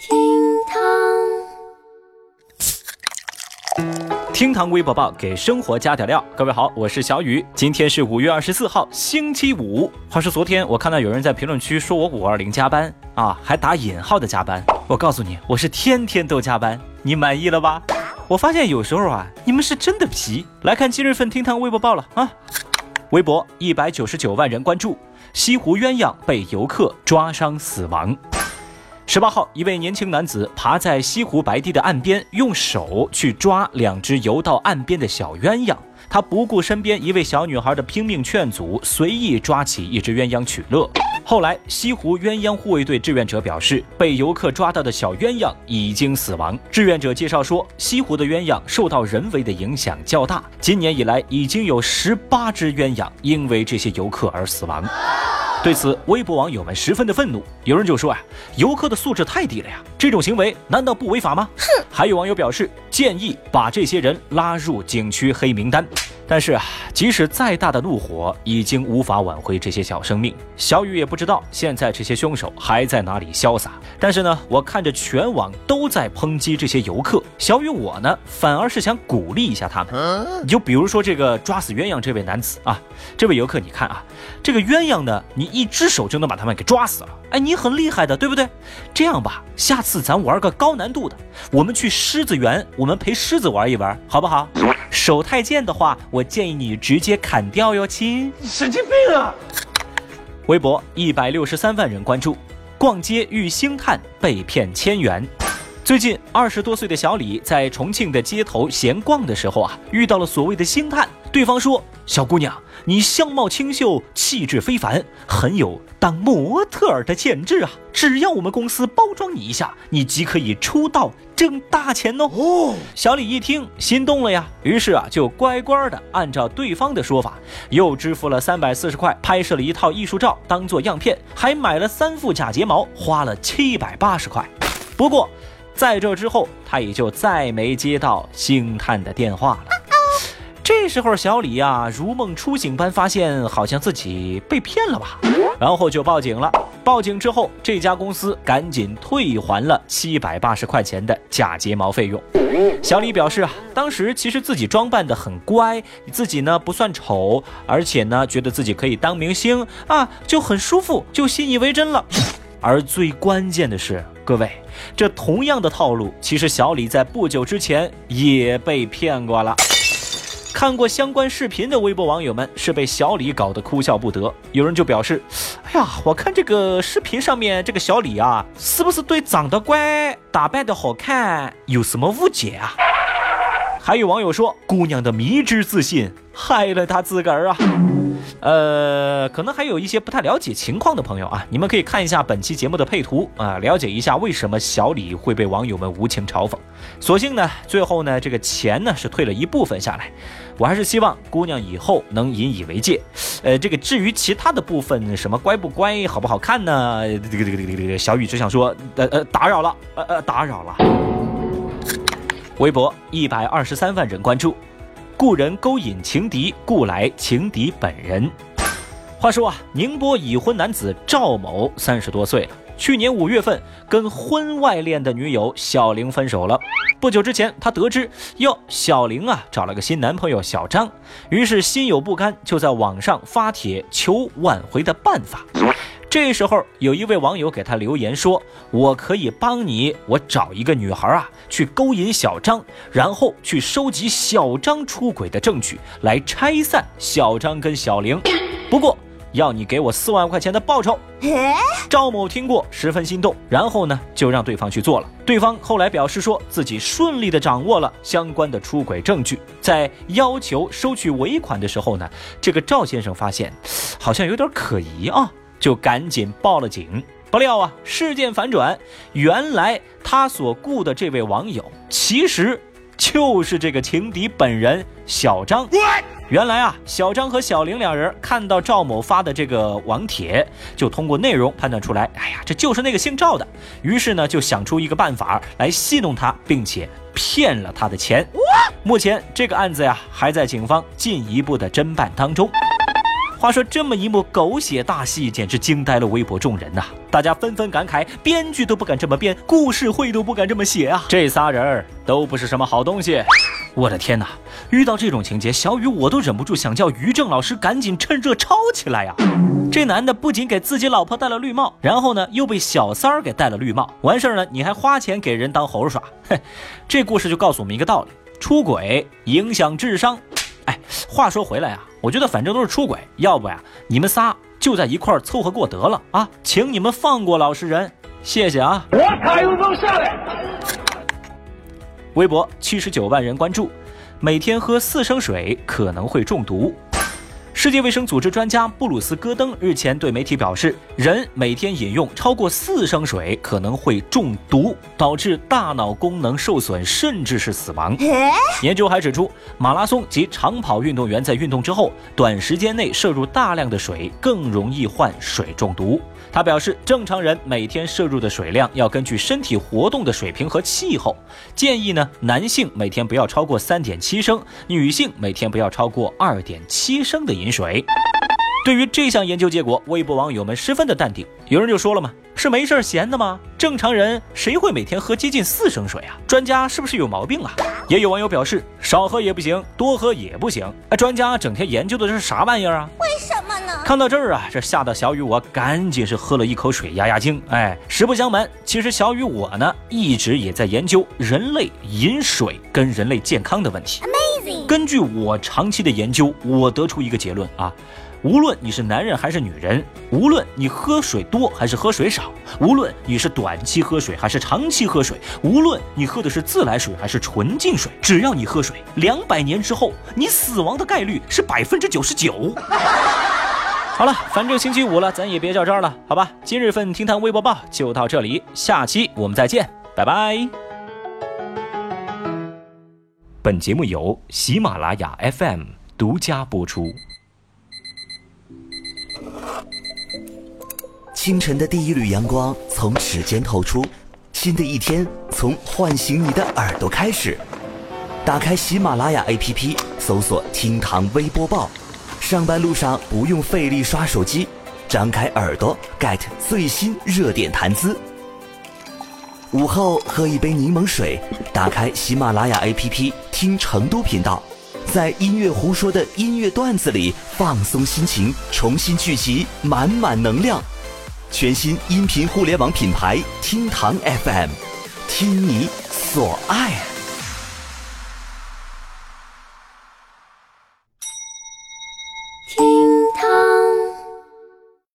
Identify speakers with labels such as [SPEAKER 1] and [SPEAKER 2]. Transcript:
[SPEAKER 1] 厅堂，
[SPEAKER 2] 厅堂微博报给生活加点料。各位好，我是小雨，今天是五月二十四号，星期五。话说昨天我看到有人在评论区说我五二零加班啊，还打引号的加班。我告诉你，我是天天都加班，你满意了吧？我发现有时候啊，你们是真的皮。来看今日份厅堂微博报了啊，微博一百九十九万人关注，西湖鸳鸯被游客抓伤死亡。十八号，一位年轻男子爬在西湖白堤的岸边，用手去抓两只游到岸边的小鸳鸯。他不顾身边一位小女孩的拼命劝阻，随意抓起一只鸳鸯取乐。后来，西湖鸳鸯护卫队志愿者表示，被游客抓到的小鸳鸯已经死亡。志愿者介绍说，西湖的鸳鸯受到人为的影响较大，今年以来已经有十八只鸳鸯因为这些游客而死亡。对此，微博网友们十分的愤怒，有人就说啊，游客的素质太低了呀，这种行为难道不违法吗？哼！还有网友表示，建议把这些人拉入景区黑名单。但是啊，即使再大的怒火，已经无法挽回这些小生命。小雨也不知道现在这些凶手还在哪里潇洒。但是呢，我看着全网都在抨击这些游客，小雨我呢，反而是想鼓励一下他们。你就比如说这个抓死鸳鸯这位男子啊，这位游客，你看啊，这个鸳鸯呢，你一只手就能把他们给抓死了。哎，你很厉害的，对不对？这样吧，下次咱玩个高难度的，我们去狮子园，我们陪狮子玩一玩，好不好？手太贱的话，我建议你直接砍掉哟，亲。
[SPEAKER 3] 神经病啊！
[SPEAKER 2] 微博一百六十三万人关注，逛街遇星探被骗千元。最近二十多岁的小李在重庆的街头闲逛的时候啊，遇到了所谓的星探。对方说：“小姑娘，你相貌清秀，气质非凡，很有当模特儿的潜质啊！只要我们公司包装你一下，你即可以出道挣大钱哦。”哦，小李一听心动了呀，于是啊就乖乖的按照对方的说法，又支付了三百四十块，拍摄了一套艺术照当做样片，还买了三副假睫毛，花了七百八十块。不过，在这之后，他也就再没接到星探的电话了。这时候，小李呀如梦初醒般发现，好像自己被骗了吧，然后就报警了。报警之后，这家公司赶紧退还了七百八十块钱的假睫毛费用。小李表示啊，当时其实自己装扮的很乖，自己呢不算丑，而且呢觉得自己可以当明星啊，就很舒服，就信以为真了。而最关键的是，各位，这同样的套路，其实小李在不久之前也被骗过了。看过相关视频的微博网友们是被小李搞得哭笑不得。有人就表示：“哎呀，我看这个视频上面这个小李啊，是不是对长得乖、打扮的好看有什么误解啊？”还有网友说：“姑娘的迷之自信害了她自个儿啊。”呃，可能还有一些不太了解情况的朋友啊，你们可以看一下本期节目的配图啊，了解一下为什么小李会被网友们无情嘲讽。所幸呢，最后呢，这个钱呢是退了一部分下来。我还是希望姑娘以后能引以为戒。呃，这个至于其他的部分，什么乖不乖、好不好看呢？这个这个这个这个，小雨只想说，呃呃，打扰了，呃呃，打扰了。微博一百二十三万人关注。故人勾引情敌，故来情敌本人。话说啊，宁波已婚男子赵某三十多岁了，去年五月份跟婚外恋的女友小玲分手了。不久之前，他得知哟，小玲啊找了个新男朋友小张，于是心有不甘，就在网上发帖求挽回的办法。这时候，有一位网友给他留言说：“我可以帮你，我找一个女孩啊，去勾引小张，然后去收集小张出轨的证据，来拆散小张跟小玲。不过，要你给我四万块钱的报酬。”赵某听过，十分心动，然后呢，就让对方去做了。对方后来表示说自己顺利的掌握了相关的出轨证据，在要求收取尾款的时候呢，这个赵先生发现好像有点可疑啊。就赶紧报了警，不料啊，事件反转，原来他所雇的这位网友，其实就是这个情敌本人小张。原来啊，小张和小玲两人看到赵某发的这个网帖，就通过内容判断出来，哎呀，这就是那个姓赵的。于是呢，就想出一个办法来戏弄他，并且骗了他的钱。目前这个案子呀，还在警方进一步的侦办当中。话说这么一幕狗血大戏，简直惊呆了微博众人呐！大家纷纷感慨，编剧都不敢这么编，故事会都不敢这么写啊！这仨人儿都不是什么好东西。我的天哪！遇到这种情节，小雨我都忍不住想叫于正老师赶紧趁热抄起来呀！这男的不仅给自己老婆戴了绿帽，然后呢又被小三儿给戴了绿帽，完事儿呢你还花钱给人当猴耍，哼，这故事就告诉我们一个道理：出轨影响智商。哎，话说回来啊，我觉得反正都是出轨，要不呀你们仨就在一块儿凑合过得了啊，请你们放过老实人，谢谢啊！
[SPEAKER 1] 我卡又能下来。
[SPEAKER 2] 微博七十九万人关注，每天喝四升水可能会中毒。世界卫生组织专家布鲁斯·戈登日前对媒体表示，人每天饮用超过四升水可能会中毒，导致大脑功能受损，甚至是死亡。研究还指出，马拉松及长跑运动员在运动之后短时间内摄入大量的水，更容易患水中毒。他表示，正常人每天摄入的水量要根据身体活动的水平和气候，建议呢，男性每天不要超过三点七升，女性每天不要超过二点七升的饮水。对于这项研究结果，微博网友们十分的淡定。有人就说了嘛，是没事闲的吗？正常人谁会每天喝接近四升水啊？专家是不是有毛病啊？也有网友表示，少喝也不行，多喝也不行。哎，专家整天研究的这是啥玩意儿啊？
[SPEAKER 3] 为什么呢？
[SPEAKER 2] 看到这儿啊，这吓得小雨我赶紧是喝了一口水压压惊。哎，实不相瞒，其实小雨我呢一直也在研究人类饮水跟人类健康的问题。根据我长期的研究，我得出一个结论啊。无论你是男人还是女人，无论你喝水多还是喝水少，无论你是短期喝水还是长期喝水，无论你喝的是自来水还是纯净水，只要你喝水，两百年之后你死亡的概率是百分之九十九。好了，反正星期五了，咱也别较真儿了，好吧？今日份听谈微博报就到这里，下期我们再见，拜拜。本节目由喜马拉雅 FM 独家播出。
[SPEAKER 4] 清晨的第一缕阳光从指尖透出，新的一天从唤醒你的耳朵开始。打开喜马拉雅 APP，搜索“听堂微播报”，上班路上不用费力刷手机，张开耳朵 get 最新热点谈资。午后喝一杯柠檬水，打开喜马拉雅 APP 听成都频道，在音乐胡说的音乐段子里放松心情，重新聚集满满能量。全新音频互联网品牌听堂 FM，听你所爱。